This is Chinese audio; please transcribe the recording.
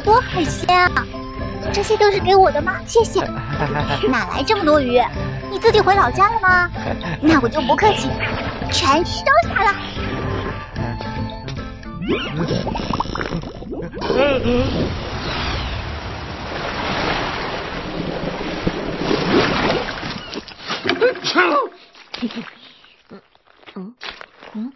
多海鲜啊！这些都是给我的吗？谢谢。哪来这么多鱼？你自己回老家了吗？那我就不客气，全收下了。嗯嗯嗯。